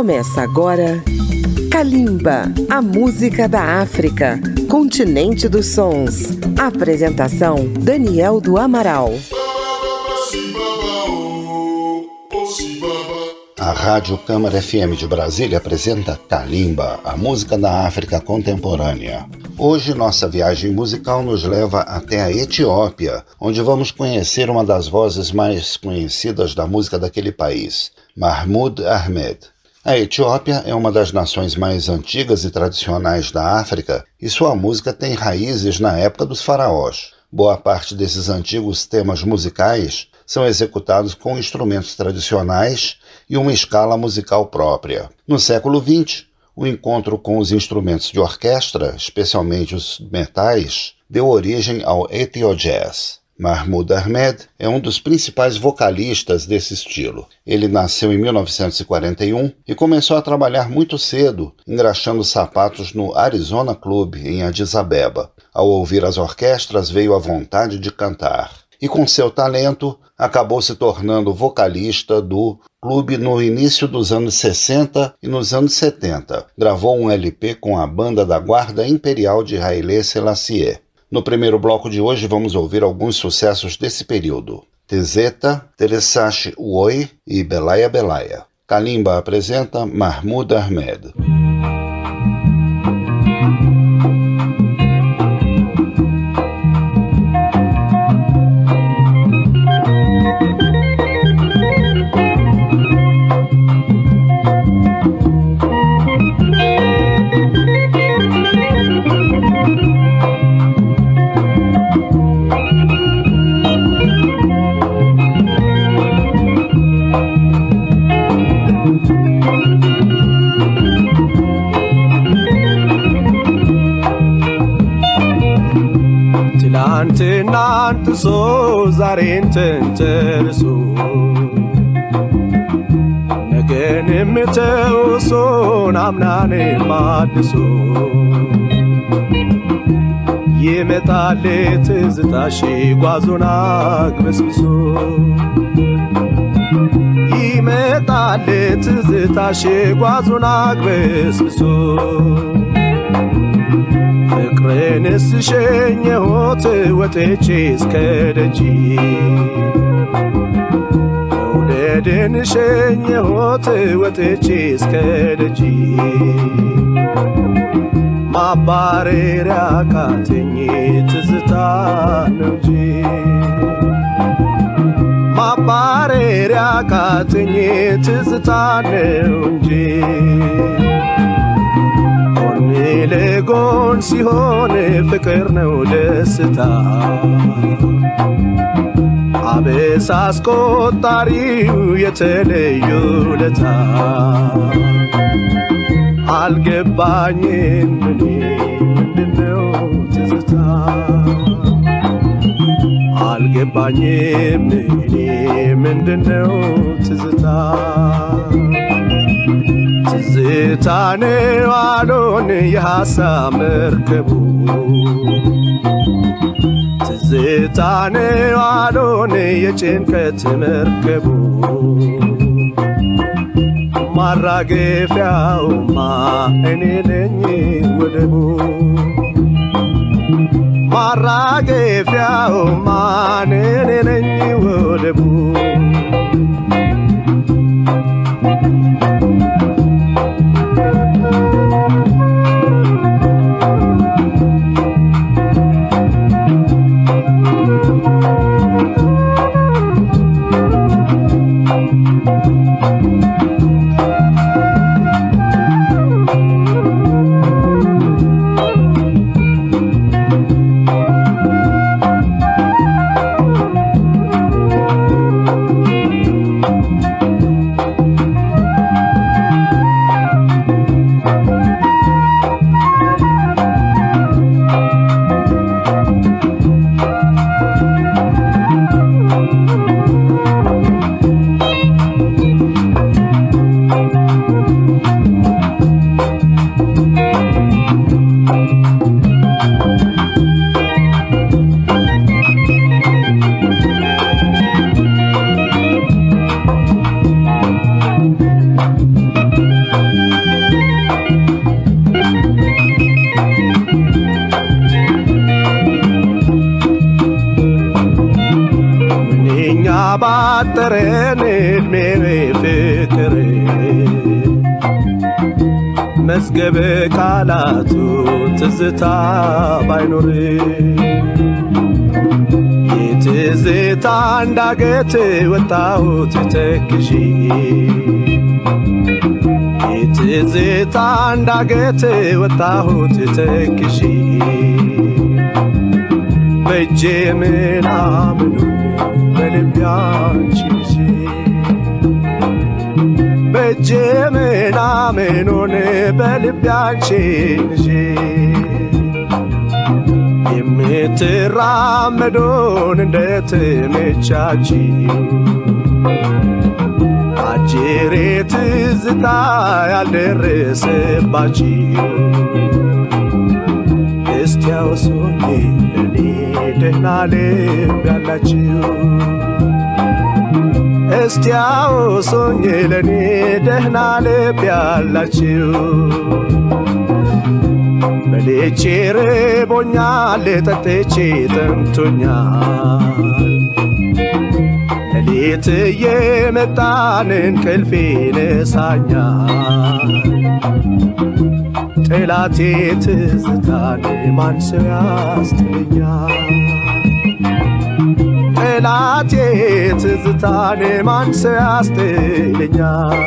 Começa agora Kalimba, a música da África, continente dos sons. Apresentação Daniel do Amaral. A Rádio Câmara FM de Brasília apresenta Kalimba, a música da África contemporânea. Hoje nossa viagem musical nos leva até a Etiópia, onde vamos conhecer uma das vozes mais conhecidas da música daquele país, Mahmoud Ahmed. A Etiópia é uma das nações mais antigas e tradicionais da África e sua música tem raízes na época dos faraós. Boa parte desses antigos temas musicais são executados com instrumentos tradicionais e uma escala musical própria. No século XX, o encontro com os instrumentos de orquestra, especialmente os metais, deu origem ao Ethio-Jazz. Mahmoud Ahmed é um dos principais vocalistas desse estilo. Ele nasceu em 1941 e começou a trabalhar muito cedo, engraxando sapatos no Arizona Club, em Addis Abeba. Ao ouvir as orquestras, veio a vontade de cantar. E com seu talento, acabou se tornando vocalista do clube no início dos anos 60 e nos anos 70. Gravou um LP com a banda da Guarda Imperial de Haile Selassie. No primeiro bloco de hoje vamos ouvir alguns sucessos desse período. Tezeta, Teresashi Uoi e Belaya Belaya. Kalimba apresenta Mahmoud Ahmed. ዛሬን ተንተርሶ ነገንም ተውሶን አምናን ማድሶ ይመጣል ትዝታሽ ጓዞን አግበስብሶ ይመጣል ትዝታሽ ጓዞን አግበስብሶ ፍቅርንስ ሸኘሁት ወጥቼ እስከ ደጅ መውደድን ሸኘሁት ወጥቼ እስከ ደጅ ማባረሪያ ካተኝ ትዝታ ነው እንጂ ማባረሪያ ካተኝ ትዝታ ነው እንጂ ለጎን ሲሆን ፍቅር ነው ደስታ። አበሳ አስቆጣሪው የተለዩ ለታ አልገባኝም እኔ ምንድነው ትዝታ? አልገባኝም እኔ ምንድነው ትዝታ ትዝታን ዋሎን የሐሳብ መርከቡ። ትዝታን ዋሎን የጭንቀት መርከቡ። ማራገፊያውማ እኔ ነኝ ወደቡ። ማራገፊያውማ እኔ ነኝ ወደቡ መዝገበ ቃላቱ ትዝታ ባይኖር የትዝታ እንዳገት ወጣሁት ተክዤ የትዝታ እንዳገት ወጣሁት ተክዤ በእጄ ምናምኑን በልቤ አንቺን በእጄ ምናምኑን በልቤ አንቺን ይዤ የምትራመዱን እንደትመቻችው አጅሬ ትዝታ ያልደረሰባችው? እስቲ ለኔ ደህና ልብ ያላችሁ እስቲ አውሱኝ ለኔ ደህና ልብ ያላችሁ። በልቼ ርቦኛል ጠጥቼ ጠምቶኛል ሌሊት የመጣን እንቅልፍ ነሳኛል ጠላቴ ትዝታን ማን ሰው ጠላቴ ትዝታን ማን ሰው ያስትለኛል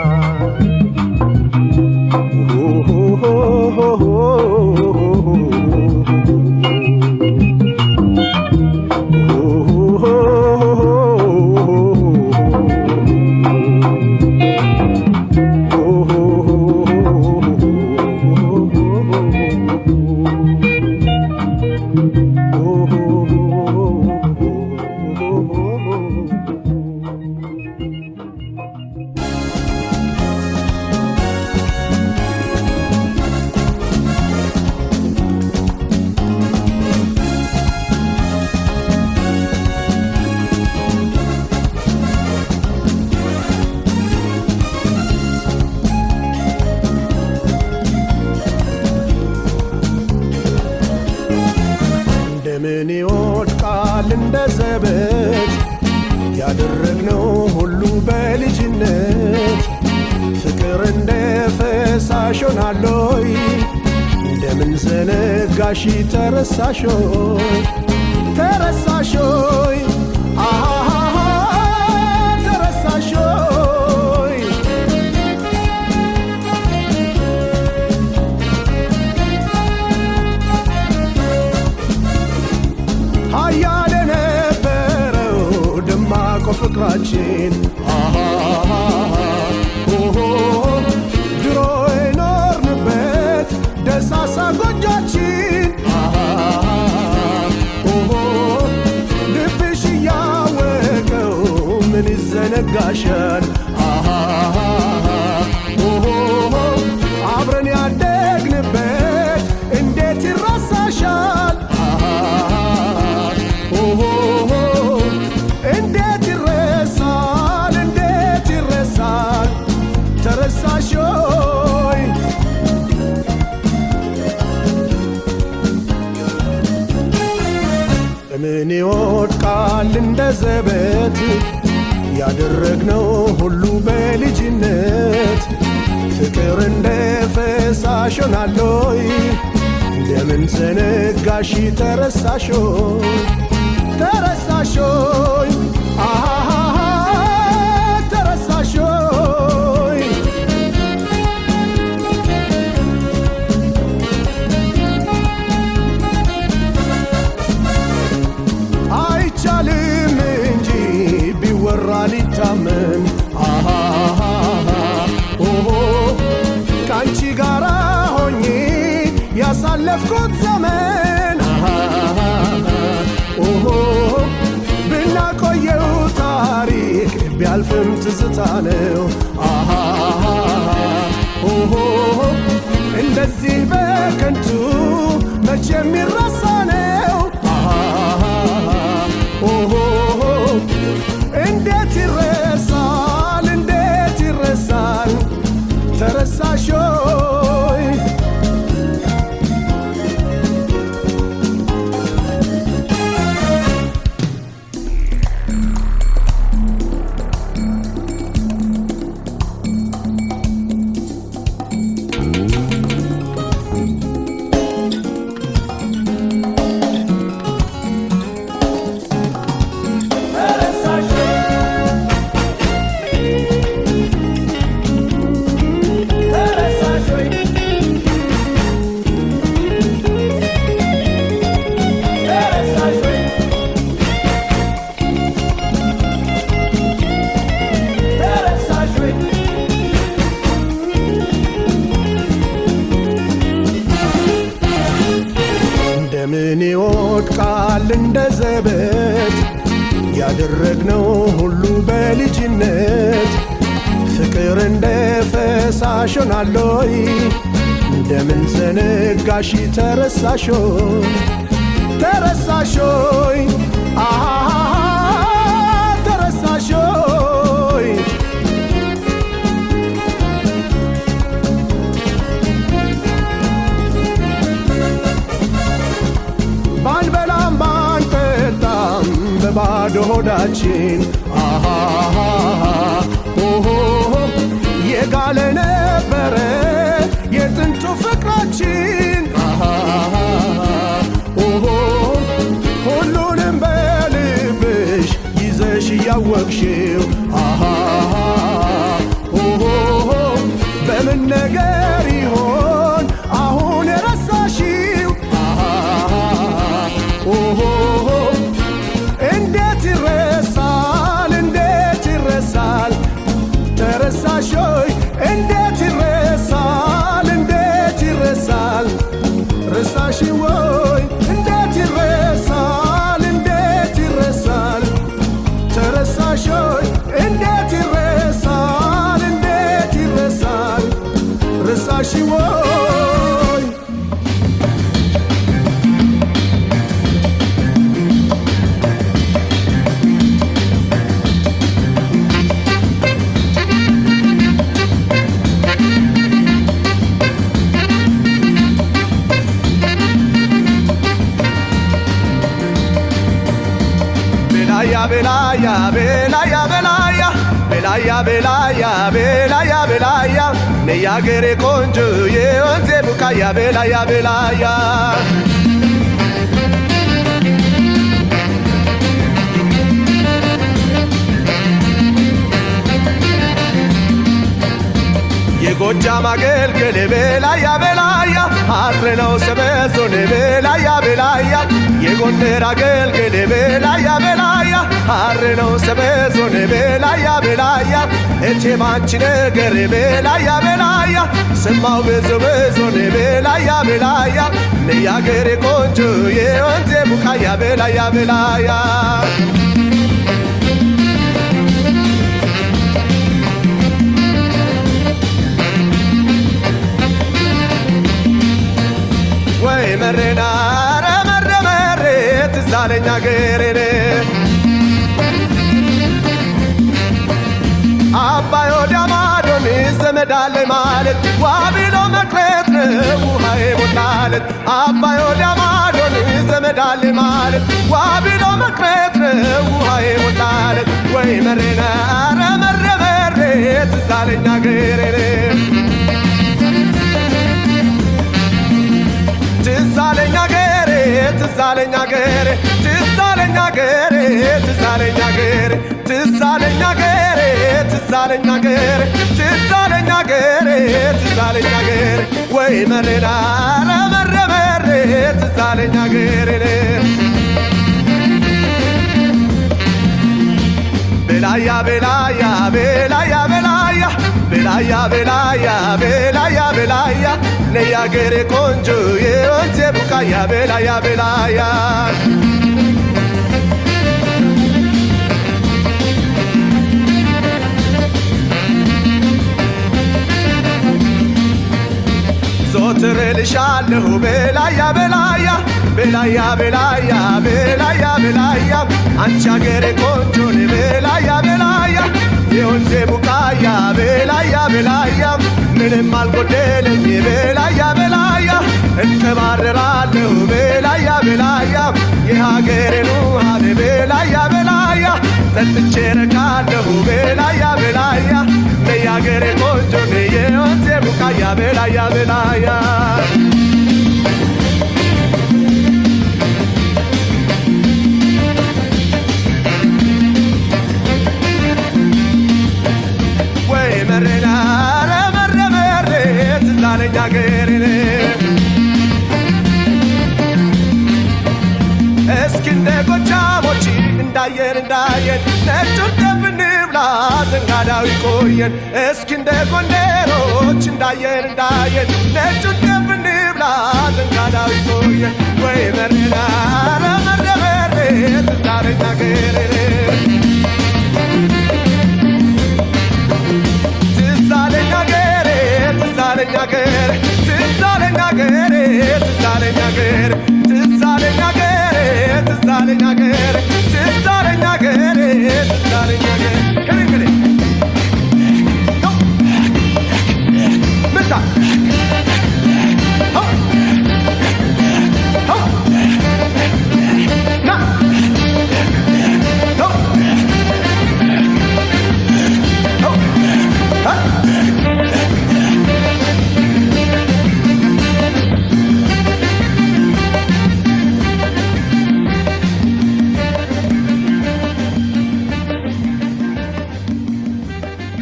እንደምን ተረሳሾይ ይወድቃል እንደ ዘበት። ያደረግነው ሁሉ በልጅነት ፍቅር እንደ ፈሳሽ ሆናለይ እንደምን ዘነጋሽ አሃሃሃ ተረሳሾይ ያሳለፍኩት ዘመን። ብናቆየው ታሪክ ቢያልፍም ትዝታ ነው። እንደዚህ በከንቱ መቼ የሚረሳ ይወድቃል እንደ ዘበት ያደረግነው ሁሉ በልጅነት ፍቅር እንደ ፈሳሽ ሆናለይ እንደምን ዘነጋሽ ተረሳሾይ ተረሳሾይ ሆዳችን። የጋለ ነበረ የጥንቱ ፍቅራችን። ሁሉንም በልብሽ ይዘሽ እያወቅሽው። በምን ነገር velaya, velaya, velaya, velaya, velaya, velaya, velaya, ne ya gere koncu ye önce bu kaya velaya. velaya. gocham aquel que le vela y velaya, atreno se beso vela y velaya, llegó aquel que le vela y velaya, arreno se beso vela y eche manchine que le vela vela ya ye. ወይ መሬና ኧረ መሬ መሬ ትዝ አለኝ አገሬን አባይ ወዲያ ማዶ ማለት ዋቢሎ መቅረት ነው ውሃ የሞላለት አባይ ወዲያ ማዶ ሚዘመድ አለ ማለት ዋቢሎ መቅረት ነው ውሃ የሞላለት ወይ መሬና ኧረ መሬ መሬ ትዝ አለኝ አገሬን ትዛለኛ ገሬኔ ትዛለኛ ገሬ ትዛለኛ ገሬ ትዛለኛ ገሬ ትዛለኛ ገሬ ትዛለኛ ገሬ ትዛለኛ ገሬ ትዛለኛ ገሬ ትዛለኛ ገሬ ወይ መሬና ረመረ መሬ ትዛለኛ ገሬ ቤላያ ቤላያ ቤላያ ቤላያ ቤላያ ቤላያ ቤላያ ቤላያ ለያገሬ ቆንጆ የወንዜ ቡቃ ያበላ ያበላያል ዞትር ልሻለሁ በላያ በላያ በላያ በላያ በላያ በላያ አንቺ አገሬ ቆንጆ በላያ በላያ Dion se bukaya, belaya, belaya, nene malgo ye belaya, belaya, en se barre belaya, belaya, ye hagere nuha de belaya, belaya, en se chere belaya, belaya, me hagere mojo, ye on bukaya, belaya, belaya. ቀረና ረመረመሬ ትላለኝ አገሬን እስኪ እንደ እንዳየን እንዳየን ነጩን ይቆየን እስኪ እንደ ጎንደሮች እንዳየን እንዳየን ነጩን ደም እንብላ ዘንጋዳው ወይ መረና ረመረመሬ ትላለኝ አገሬን አገር ትዝ አለኝ አገር ትዝ አለኝ አገር ትዝ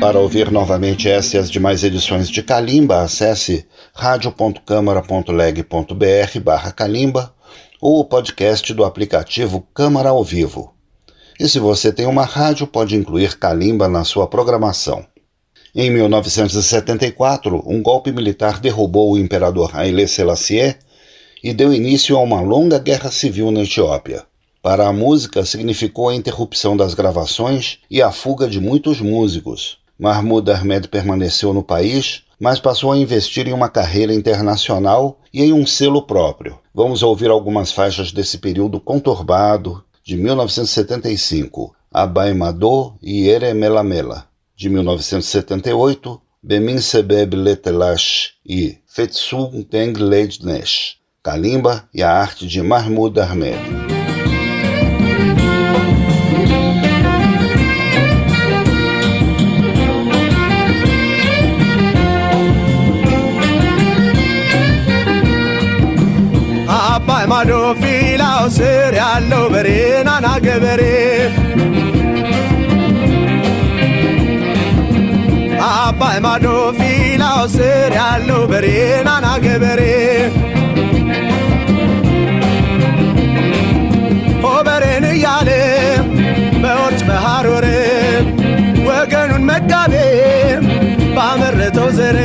Para ouvir novamente essa e as demais edições de Calimba, acesse radio.câmara.leg.br barra Calimba ou o podcast do aplicativo Câmara ao Vivo. E se você tem uma rádio, pode incluir Calimba na sua programação. Em 1974, um golpe militar derrubou o imperador Haile Selassie e deu início a uma longa guerra civil na Etiópia. Para a música, significou a interrupção das gravações e a fuga de muitos músicos. Mahmoud Ahmed permaneceu no país, mas passou a investir em uma carreira internacional e em um selo próprio. Vamos ouvir algumas faixas desse período conturbado de 1975, Abai Mado e Ere Melamela. De 1978, Bemin Sebeb Letelash e Fetsum Teng Leidnesh, Kalimba e a arte de Mahmoud Ahmed. አባይ ማዶ ፊላው ስር ያለው በሬ ናና ገበሬ። አባይ ማዶ ፊላው ስር ያለው በሬ ናና ገበሬ። ሆበሬን እያለ በወርጭ በሐሮር ወገኑን መጋቤ ባመረተው ዘር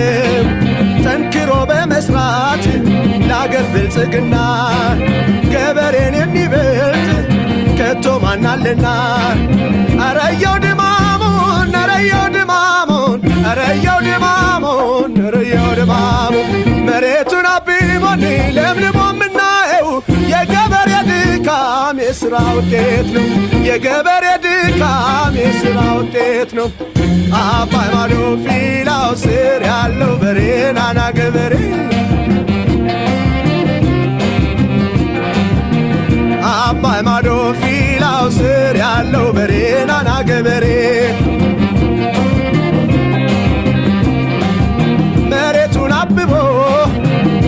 ጠንክሮ በመስራት ለአገር ብልጽግና ገበሬን የሚበልጥ ከቶ ማናለና አረየው ድማሙን አረየው ድማሙን አረየው ድማሙን አረየው ድማሙን። መሬቱን አቢቦን ለምልሞ የምናየው የገበሬ ድካም የሥራ ውጤት ነው። የገበሬ ድካም የሥራ ውጤት ነው። አባይ ማዶ ፊላው ስር ያለው በሬ ናና ገበሬ አባይ ማዶ ፊላው ስር ያለው በሬ ናና ገበሬ መሬቱን አብቦ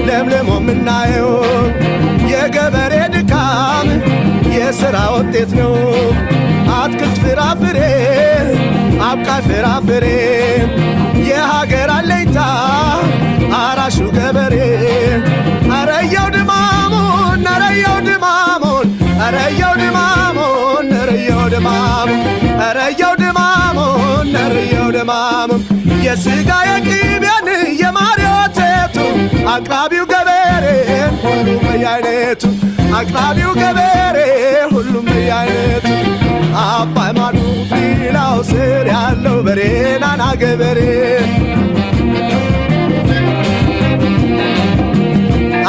ለምልሞ የምናየው የሥራ ውጤት ነው። አትክልት ፍራፍሬ አብቃይ ፍራፍሬ የሀገር አለኝታ አራሹ ገበሬ። አረየው ድማሙን አረየው ድማሙን አረየው ድማሙን አረየው ድማሙን አረየው ድማሙን አረየው ድማሙን የሥጋ የቅቤን የማር የወተቱ አቅራቢው ገበሬ ሁሉም በየአይነቱ አቅራቢው ገበሬ አባይ ማዶ ፊላው ስር ያለው በሬ ናና ገበሬ።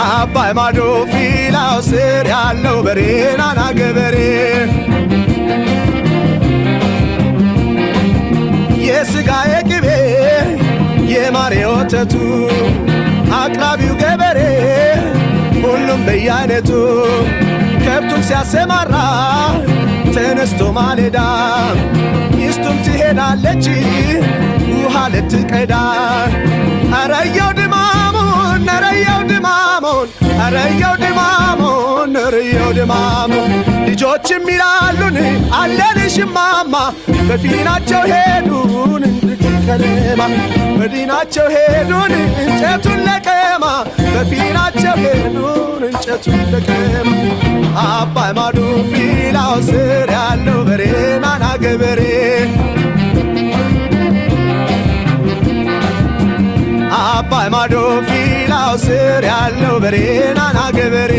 አባይ ማዶ ፊላው ስር ያለው በሬ ናና ገበሬ። የሥጋ የቅቤ የማር የወተቱ አቅራቢው ገበሬ ሁሉም በየአይነቱ ከብቱን ሲያሰማራ ተነስቶ ማለዳ ሚስቱም ትሄዳለች ውሃ ልትቀዳ። አረየው ድማሙን አረየው ድማሙን አረየው ድማሙን አረየው ድማሙን። ልጆችም ይላሉን አለንሽ ማማ በፊናቸው ሄዱን እንድትከለማ በዲናቸው ሄዱን እንጨቱን ለቀማ በፊናቸው ሄዱን እንጨቱን ለቀማ አባይ ማዶ ፊላው ስር ያለው በሬ ናና ገበሬ። አባይ ማዶ ፊላው በጥላው ስር ያለው በሬ ናና ገበሬ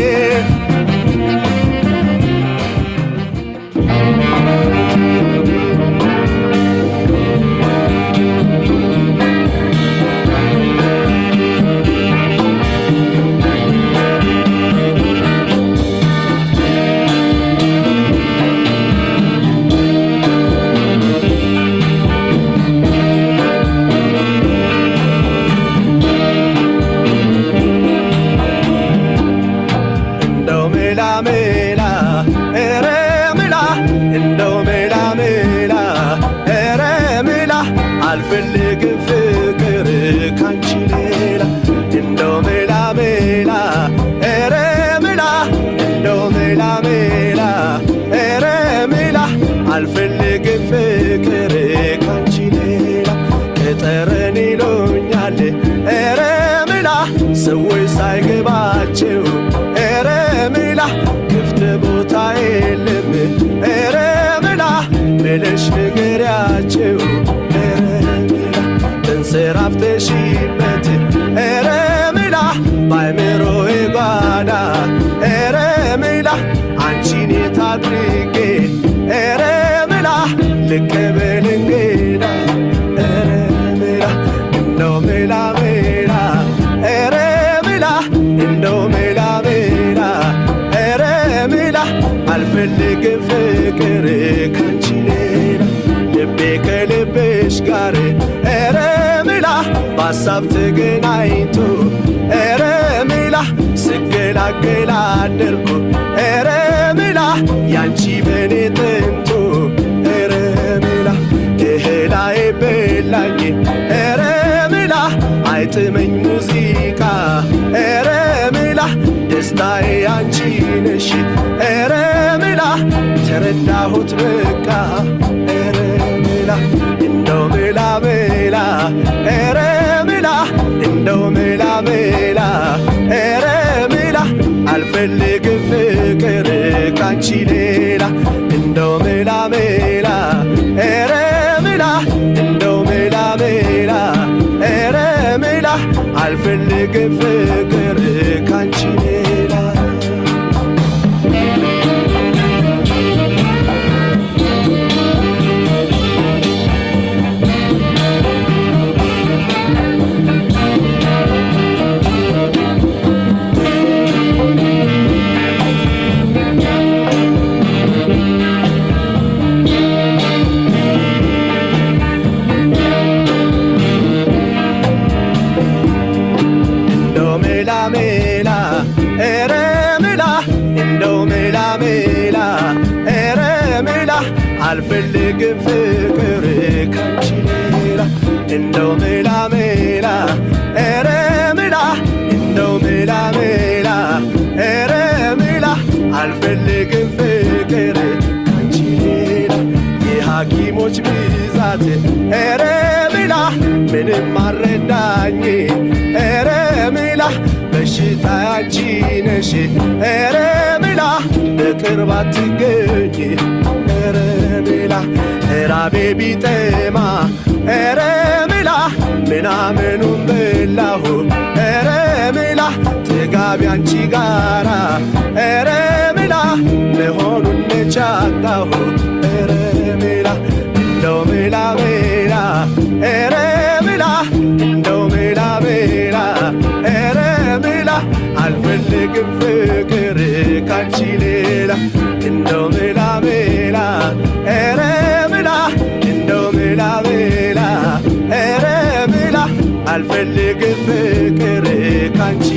በሐሳብ ተገናኝቶ ኧረ ሜላ ስገላገላ አደርኩ። ኧረ ሜላ ያንቺ በኔ ጥንቱ ኧረ ሜላ እህላዬ በላኝ። ኧረ ሜላ አይጥመኝ ሙዚቃ። ኧረ ሜላ ደስታዬ አንቺ ነሽ። ኧረ ሜላ ተረዳሁት በቃ። ኧረ ሜላ እንደው ሜላ ሜላ። ኧረ እንደው ሜላ ሜላ ኧረ ሜላ አልፈልግም ፍቅር ካንቺ ሌላ እንደው ሜላ ሜላ ኧረ ሜላ እንደው ሜላ ሜላ ኧረ ሜላ አልፈልግም ፍቅር ካንቺ ፍቅር ካንቺ ሌላ እንደው ሜላ ሜላ ኧረ ሜላ እንደው ሜላ ሜላ ኧረ ሜላ አልፈልግም ፍቅር ካንቺ ሌላ የሐኪሞች ብዛት። ኧረ ሜላ ምንም አረዳኝ ኧረ ሜላ በሽታ ያንቺ ነሽ። ኧረ ሜላ ኧረ ሜላ ራቤ ቢጠማ ኧረ ሜላ ምናምኑን በላሁ ኧረ ሜላ ጥጋቢ አንቺ ጋራ ኧረ ሜላ መሆኑን ነቻጣሁ ኧረ ሜላ እንደው ሜላ ሜላ ኧረ ሜላ እንደው ሜላ ሜላ ኧረ ሜላ አልፈልግም ፍቅር ካንቺ ሌላ እንደው ሜላ ሜላ ኧረ ሜላ እንደው ሜላ ሜላ ኧረ ሜላ አልፈልግም ፍቅር ካንቺ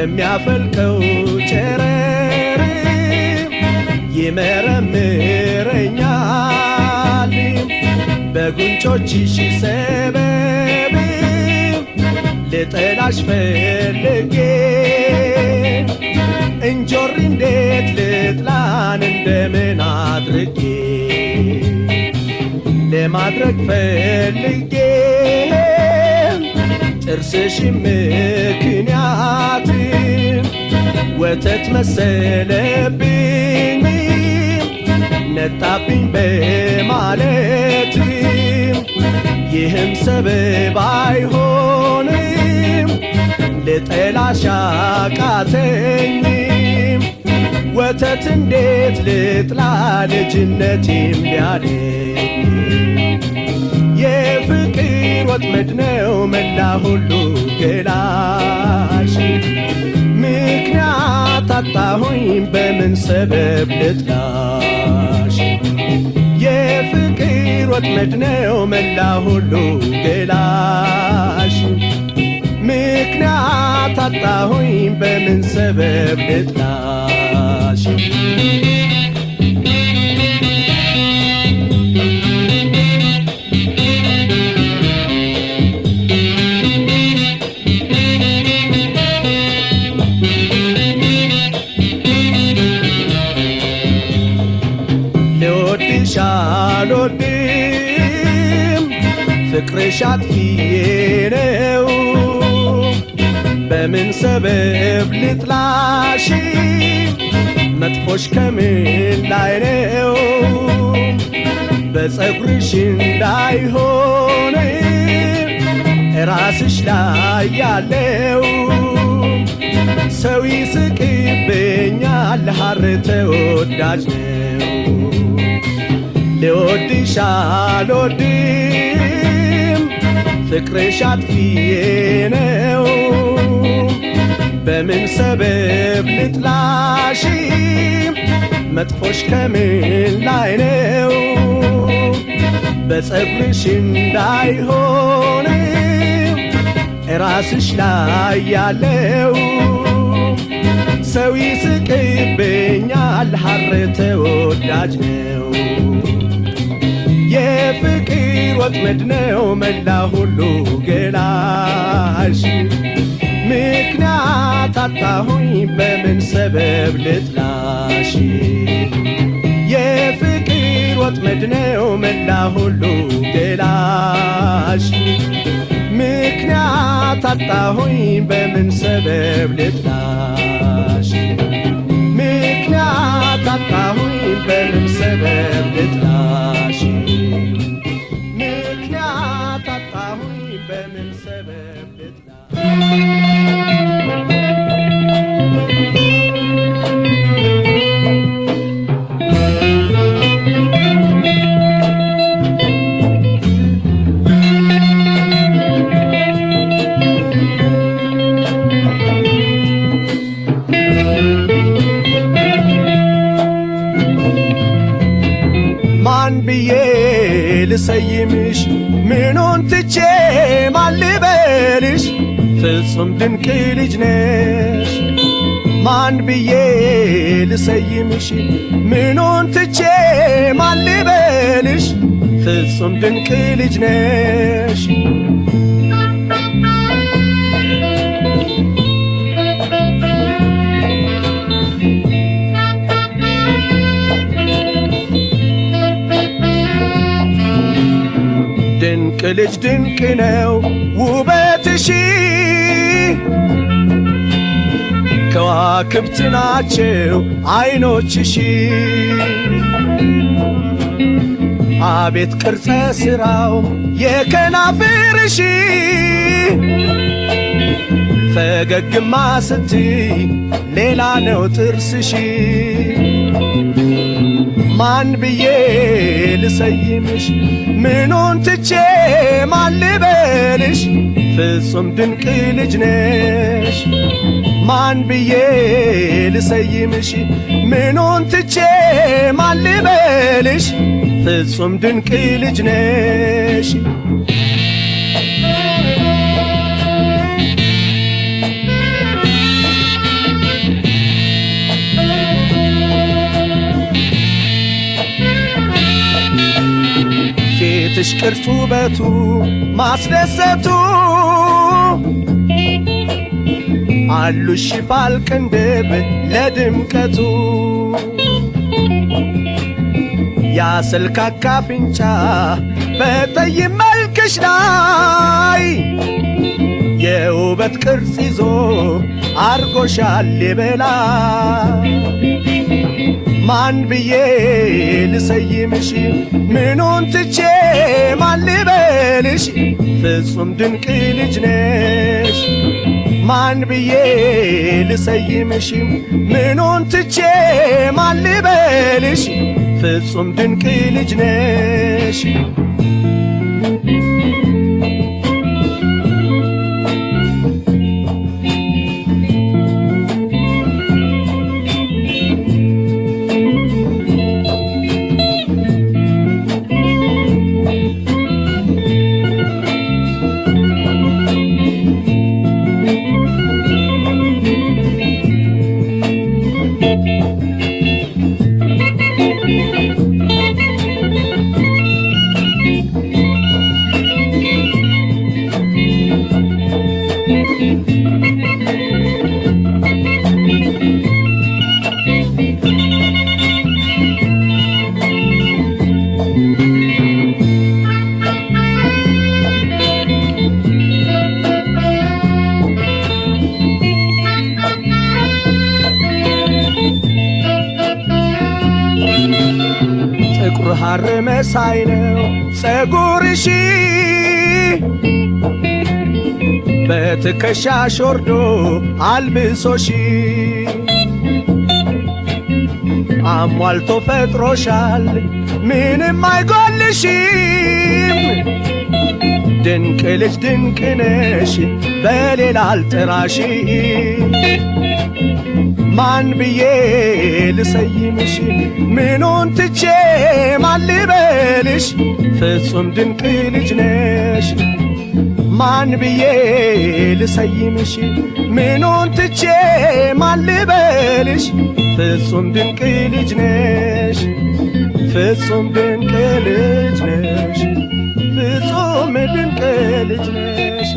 በሚያፈልቀው ጨረር ይመረምረኛል። በጉንጮችሽ ሰበብ ልጠላሽ ፈልጌ። እንጆሪ እንዴት ልጥላን? እንደምን አድርጌ? ለማድረግ ፈልጌ ጥርስሽ ምክንያት ወተት መሰለብኝ ነጣብኝ በማለት ይህም ሰበብ አይሆንም ልጠላሽ ወተት እንዴት ልጥላ ልጅነቴም ሊያለኝ የፍቅር ወጥመድ ነው መላ ሁሉ ገላሽ። ምክንያት አጣሁኝ በምን ሰበብ ልጥላሽ? የፍቅር ወጥመድ ነው መላ ሁሉ ገላሽ። ምክንያት አጣሁኝ በምን ሰበብ ልጥላሽ ሰበብ ልጥላሽ መጥፎሽ ከምን ላይ ነው? በፀጉርሽ እንዳይሆን ራስሽ ላይ ያለው ሰው ይስቅብኛል ሐር ተወዳጅ ነው። ልወድሽ አልወድም ፍቅርሽ አጥፊዬ ነው በምን ሰበብ ልጥላሽ? መጥፎሽ ከምን ላይ ነው? በፀጉርሽ እንዳይሆን ራስሽ ላይ ያለው ሰው ይስቅብኛል ሐር ተወዳጅ ነው። የፍቅር ወጥመድ ነው መላ ሁሉ ገላሽ አጣሁኝ በምን ሰበብ ልጥላሽ? የፍቅር ወጥመድ ነው መላ ሁሉ ገላሽ። ምክንያት አጣሁኝ በምን ሰበብ ልጥላሽ? ምክንያት አጣሁኝ በምን ሰበብ ልጥላሽ ልሰይምሽ ምኑን ትቼ ማን ልበልሽ ፍጹም ድንቅ ልጅ ነሽ ማን ብዬ ልሰይምሽ ምኑን ትቼ ማን ልበልሽ ፍጹም ድንቅ ልጅ ነሽ ድንቅ ልጅ ድንቅ ነው ውበትሽ ከዋክብት ናቸው አይኖችሽ። አቤት ቅርጸ ሥራው የከናፍርሽ። ፈገግማ ስትይ ሌላ ነው ጥርስሽ። ማን ብዬ ልሰይምሽ? ምኑን ትቼ ማን ልበልሽ ፍጹም ድንቅ ልጅ ነሽ ማን ብዬ ልሰይምሽ ምኑን ትቼ ማን ልበልሽ ፍጹም ድንቅ ልጅ ነሽ ፊትሽ ቅርጹ ውበቱ ማስደሰቱ አሉሽ ሽፋል ቅንድብ ለድምቀቱ ያስልካካ አፍንጫ በጠይም መልክሽ ላይ የውበት ቅርጽ ይዞ አርጎሻል የበላይ ማን ብዬ ልሰይምሽ? ምኑን ትቼ ማን ልበልሽ? ፍጹም ድንቅ ልጅ ነሽ። ማን ብዬ ልሰይምሽ? ምኑን ትቼ ማን ልበልሽ? ፍጹም ድንቅ ልጅ ነሽ በትከሻሽ ወርዶ አልብሶሽ አሟልቶ ፈጥሮሻል ምንም አይጎልሽም ድንቅ ልጅ ድንቅ ነሽ በሌላ አልጥራሽ ማን ብዬ ልሰይምሽ ምኑን ትቼ ማን ልበልሽ ፍጹም ድንቅ ልጅ ነሽ ማን ብዬ ልሰይምሽ ምኑን ትቼ ማን ልበልሽ ፍጹም ድንቅ ልጅ ነሽ ፍጹም ድንቅ ልጅ ነሽ ፍጹም ድንቅ ልጅ ነሽ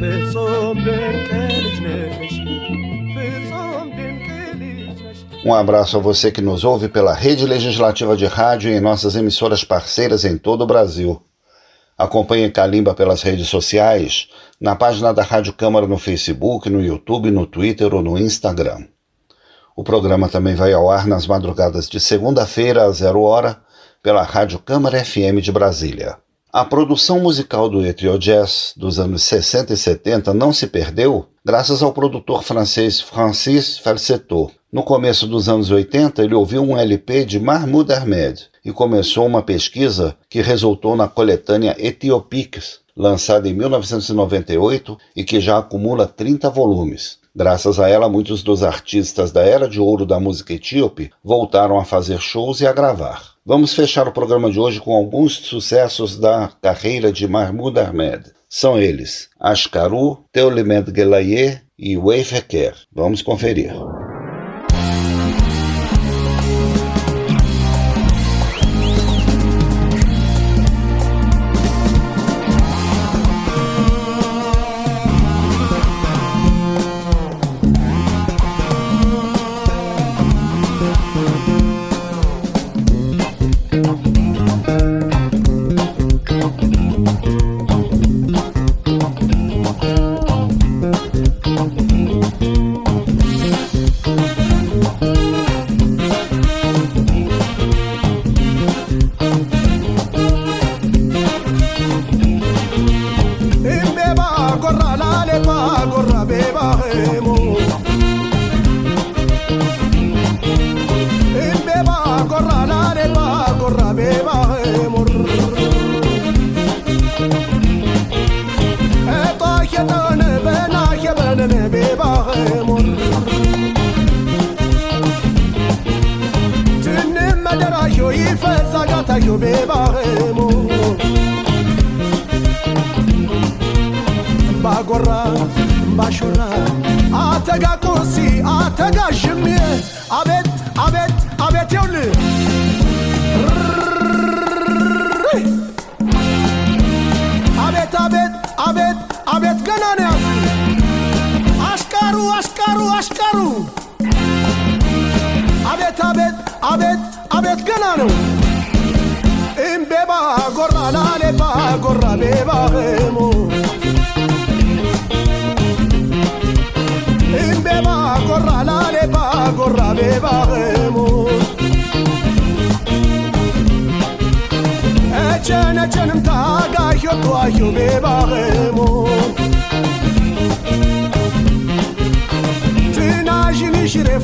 ፍጹም ድንቅ ልጅ ነሽ ፍጹም ድንቅ ልጅ ነሽ Um abraço a você que nos ouve pela Rede Legislativa de Rádio e em nossas emissoras parceiras em todo o Brasil. Acompanhe Calimba pelas redes sociais, na página da Rádio Câmara no Facebook, no YouTube, no Twitter ou no Instagram. O programa também vai ao ar nas madrugadas de segunda-feira às zero hora pela Rádio Câmara FM de Brasília. A produção musical do Etrio Jazz dos anos 60 e 70 não se perdeu graças ao produtor francês Francis Falsetto. No começo dos anos 80, ele ouviu um LP de Mahmoud Ahmed e começou uma pesquisa que resultou na coletânea Ethiopics, lançada em 1998 e que já acumula 30 volumes. Graças a ela, muitos dos artistas da era de ouro da música etíope voltaram a fazer shows e a gravar. Vamos fechar o programa de hoje com alguns sucessos da carreira de Mahmoud Ahmed. São eles Ashkaru, Teulimed Gelaye e Weifeker. Vamos conferir.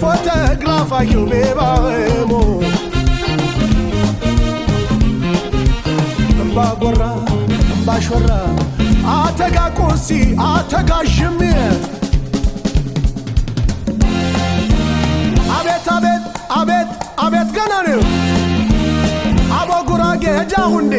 fotografa que o meu amor ባጎራ ባሾራ አተጋ ቆሲ አተጋ ሽሜ አቤት አቤት አቤት አቤት ገና ነው አቦ ጉራጌ ጃሁንዴ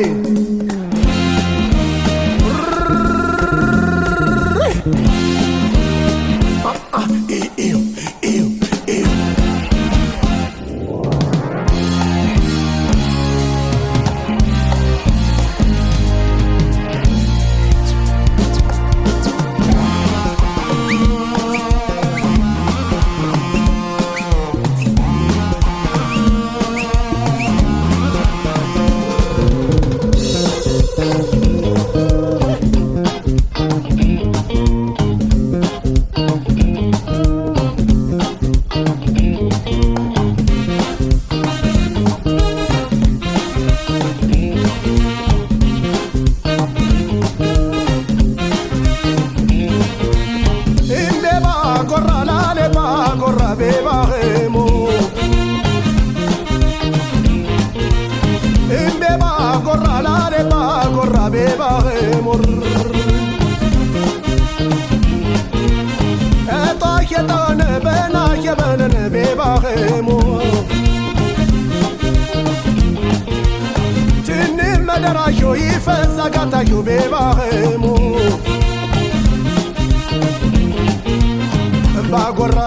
ባጎራ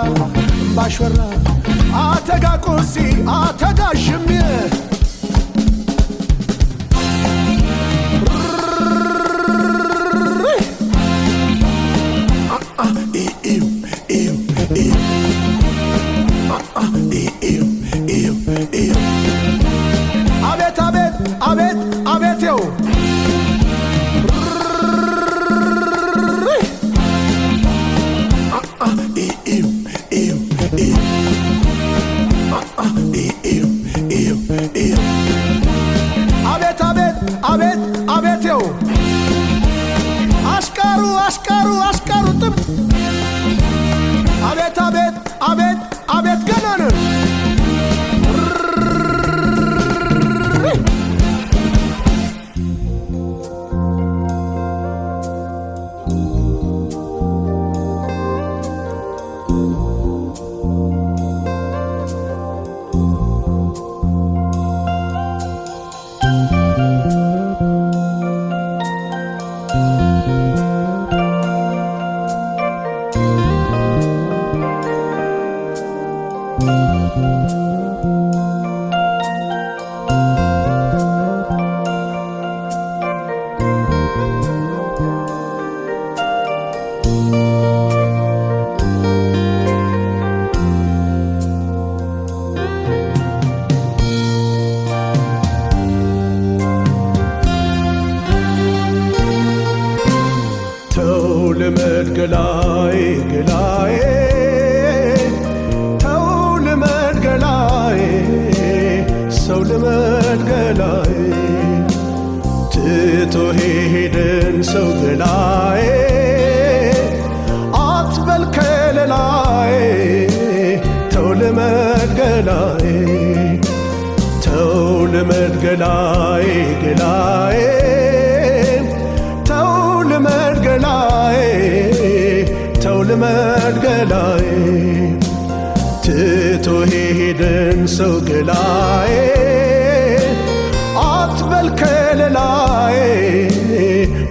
ባሾራ አተጋቆሲ አተጋሽሜ ላይ ትቶ ሄደን ሰው ገላዬ አትበል ከለላዬ ተው ልመድ ገላዬ ተው ትቶ ሄደን ሰው ገላዬ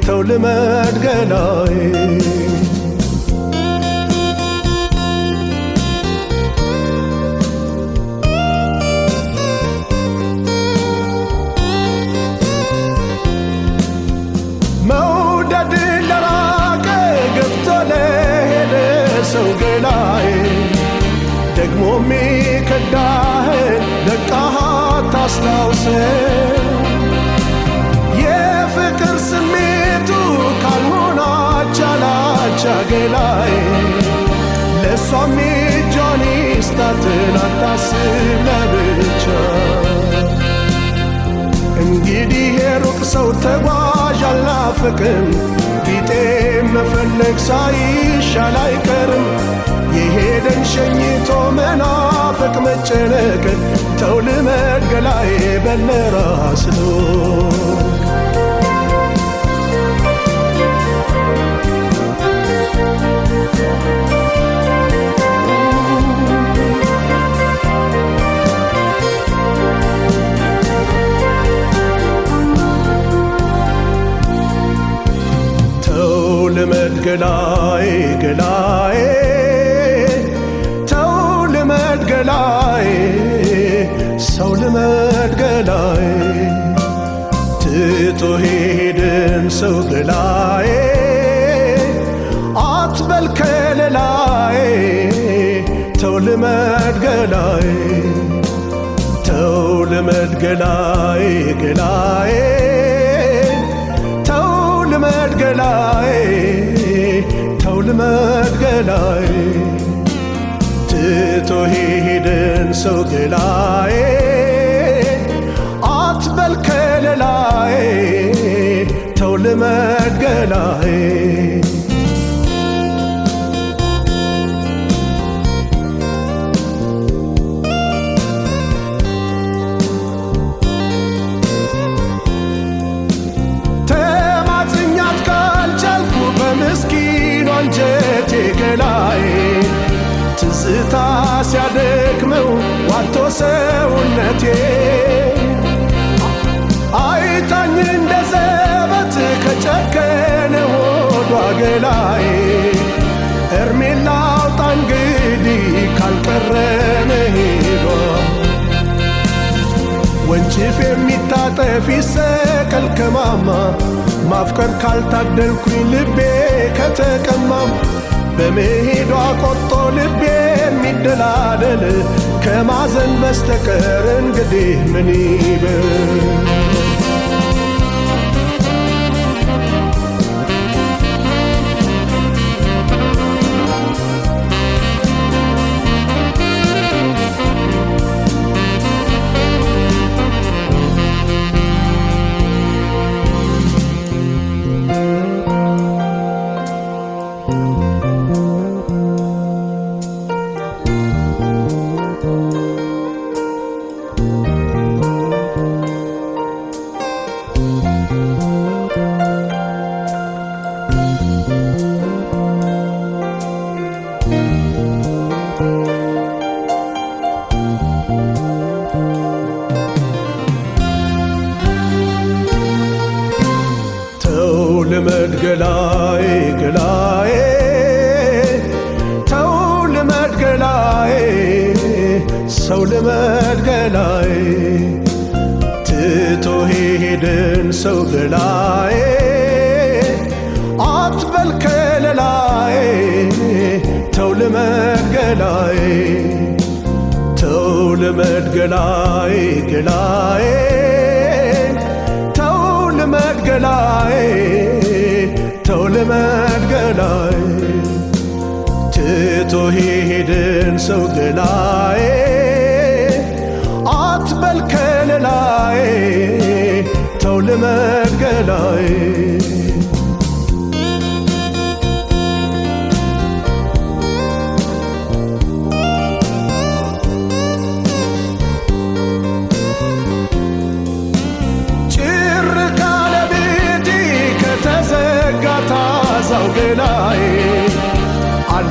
ተው ልመድ ገላዬ መውደድ ለራቀ ገፍቶ ለሄደ ሰው ገላዬ ደግሞ ሚከዳህን ደቃሃት ታስታውሰ ገላዬ ለእሷም እጇን ይስጣትን አታስብ ለብቻ። እንግዲህ የሩቅ ሰው ተጓዥ አልናፍቅም ቢጤ መፈለግ ሳይሻል አይቀርም። የሄደን ሸኝቶ መናፈቅ መጨነቅን ተው ልመድ ገላዬ ገላዬ ገላዬ ተው ልመድ ገላዬ ሰው ልመድ ገላዬ ትቶ ሄድን ሰው ገላዬ አትበል ከለላዬ ተው ልመድ ገላዬ ተው ልመድ ገላዬ ገላዬ ገላዬ ትቶ ሄደን ሰው ገላዬ አትበል ተው ልመድ ትዝታ ሲያደክመው ዋቶ ሰውነቴ። አይታኝ እንደ ዘበት ከጨከነ ሆዷ ገላዬ እርሜን ላውጣ እንግዲህ ካልቀረ መሄዷ ወንጭፍ የሚታጠፍ ይሰቀል ከማማ። ማፍቀር ካልታደልኩኝ ልቤ ከተቀማም በመሄዷ ቆርጦ ልቤ የሚደላደል ከማዘን በስተቀር እንግዲህ ምን ይበል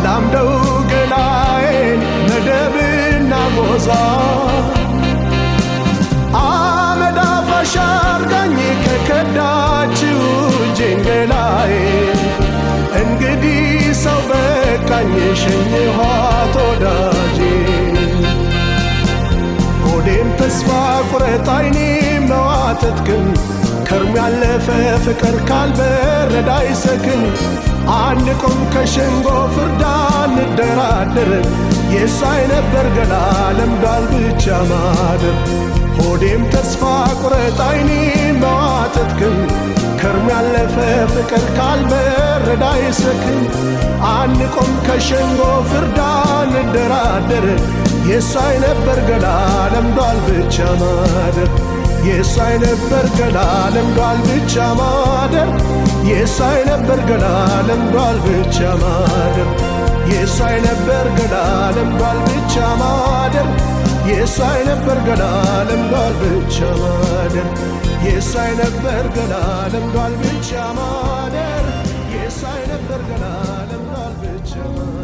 ላምደው ገላዬን መደብና ጎሳ አመዳ ፋሻርጋኝ ከከዳችው እጄን ገላዬን እንግዲህ ሰው በቃኝ ሸኝኋት ወዳጄ ሆዴም ተስፋ ቁረጥ አይኔ መዋተት ግን ከርሞ ያለፈ ፍቅር ካልበረዳ አይሰክን። አንቆም ከሸንጎ ፍርዳ እንደራደር የእሷ አይነበር ገላ ለምዷል ብቻ ማደር። ሆዴም ተስፋ ቁረጥ አይኔ መዋተት ግን። ከርሞ ያለፈ ፍቅር ካልበረዳ አይሰክን። አንቆም ከሸንጎ ፍርዳ እንደራደር የእሷ አይነበር ገላ ለምዷል ብቻ ማደር የእሷ አይነበር ገላ ለምዷል ብቻ ማደር። የእሷ አይነበር ገላ ለምዷል ብቻ ማደር። የእሷ አይነበር ገላ ለምዷል ብቻ ማደር። የእሷ አይነበር ገላ ለምዷል ብቻ ማደር። የእሷ አይነበር ገላ ለምዷል ብቻ ማደር። የእሷ አይነበር ገላ ለምዷል ብቻ ማደር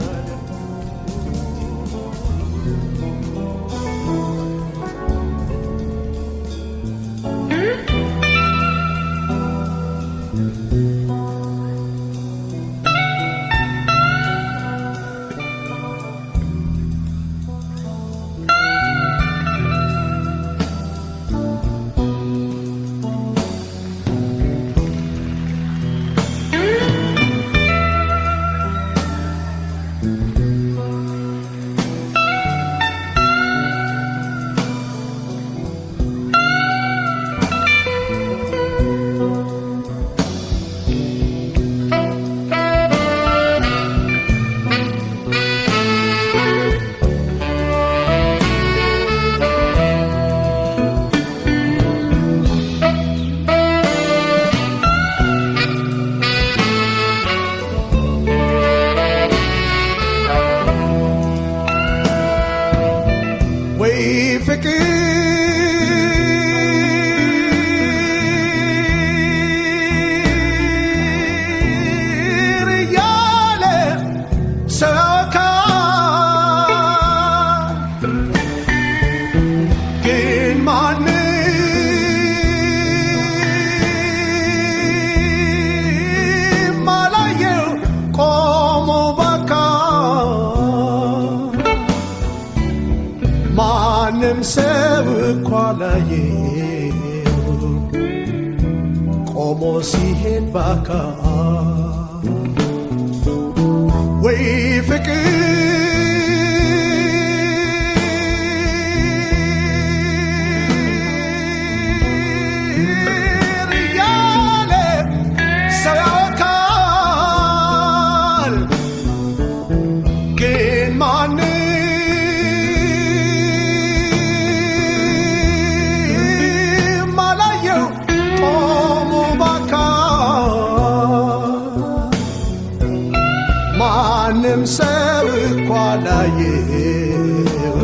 ማንም ሰው እኳ ላየው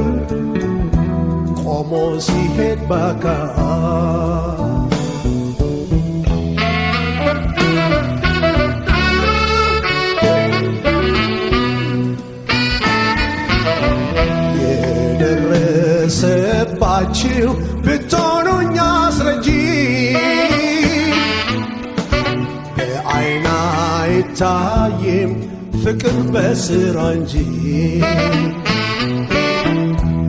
ቆሞ ሲሄድ ባካ የደረሰባችሁ ብትሆኑኝ አስረጂ በአይን አይታይም ፍቅር በስራ እንጂ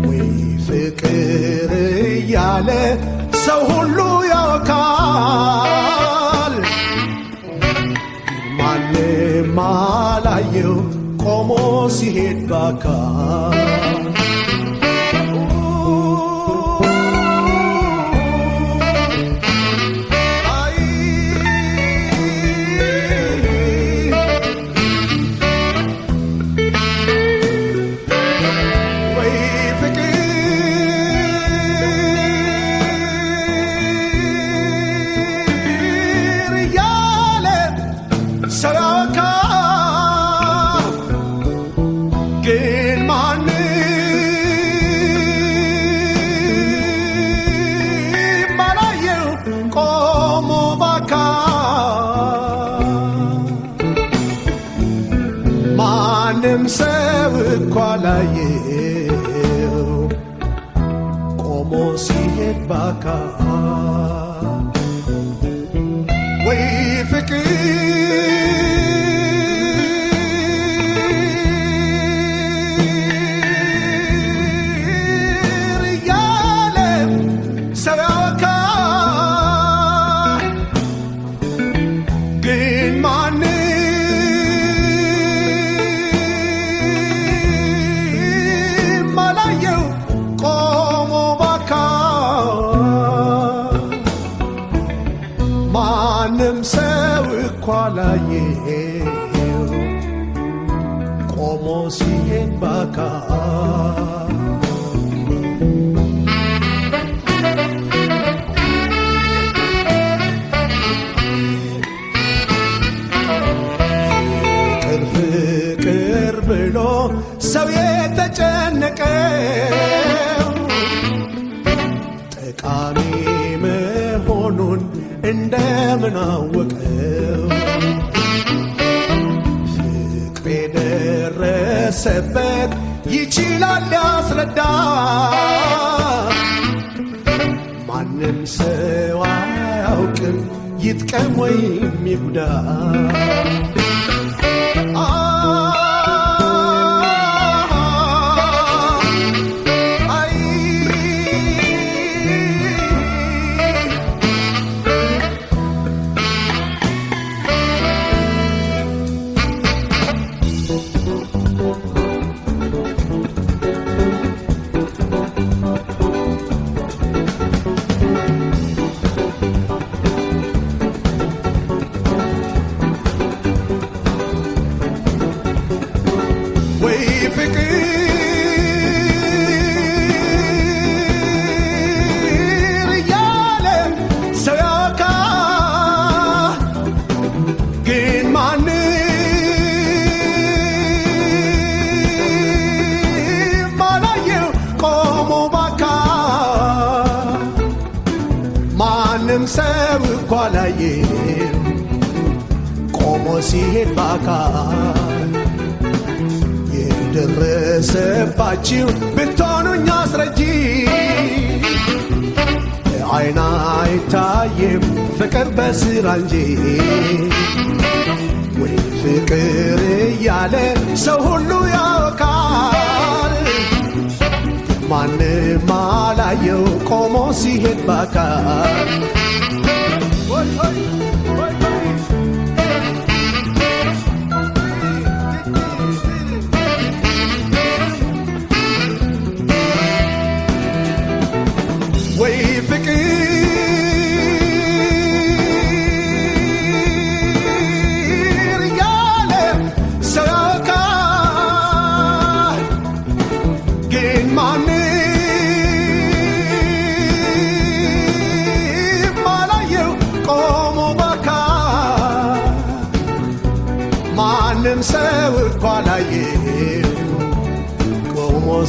ወይ ፍቅር እያለ ሰው ሁሉ ያውካል ማንም አላየው ቆሞ ሲሄድ ባካል ሲሄድ ባካል የደረሰባችሁ ብትሆኑኝ አስረጂ። አይና አይታይም ፍቅር በስራ እንጂ ወይ ፍቅር እያለ ሰው ሁሉ ያውቃል። ማንም አላየው ቆሞ ሲሄድ ባካል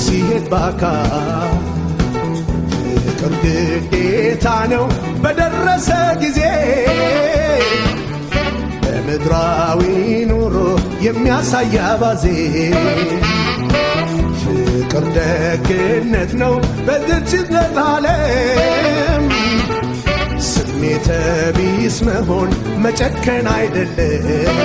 ሲሄድ ባካል። ፍቅር ግዴታ ነው በደረሰ ጊዜ። በምድራዊ ኑሮ የሚያሳይ አባዜ። ፍቅር ደግነት ነው በዝችነት ዓለም ስሜተ ቢስ መሆን መጨከን አይደለም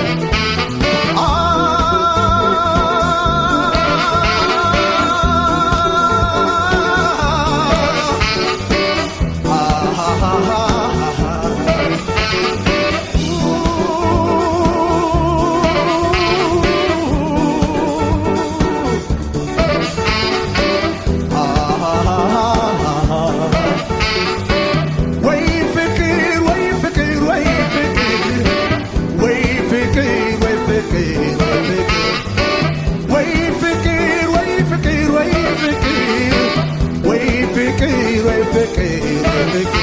que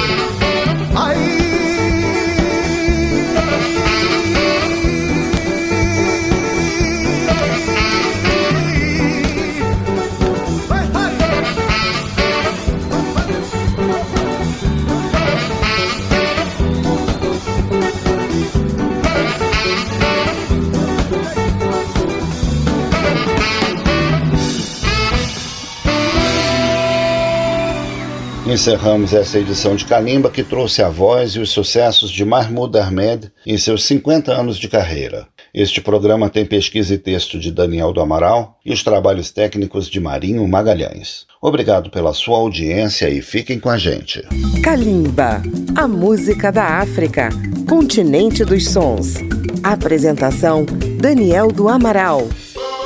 Encerramos essa edição de Kalimba que trouxe a voz e os sucessos de Mahmoud Ahmed em seus 50 anos de carreira. Este programa tem pesquisa e texto de Daniel do Amaral e os trabalhos técnicos de Marinho Magalhães. Obrigado pela sua audiência e fiquem com a gente. Kalimba, a música da África, continente dos sons. Apresentação Daniel do Amaral.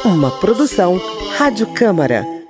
Uma produção Rádio Câmara,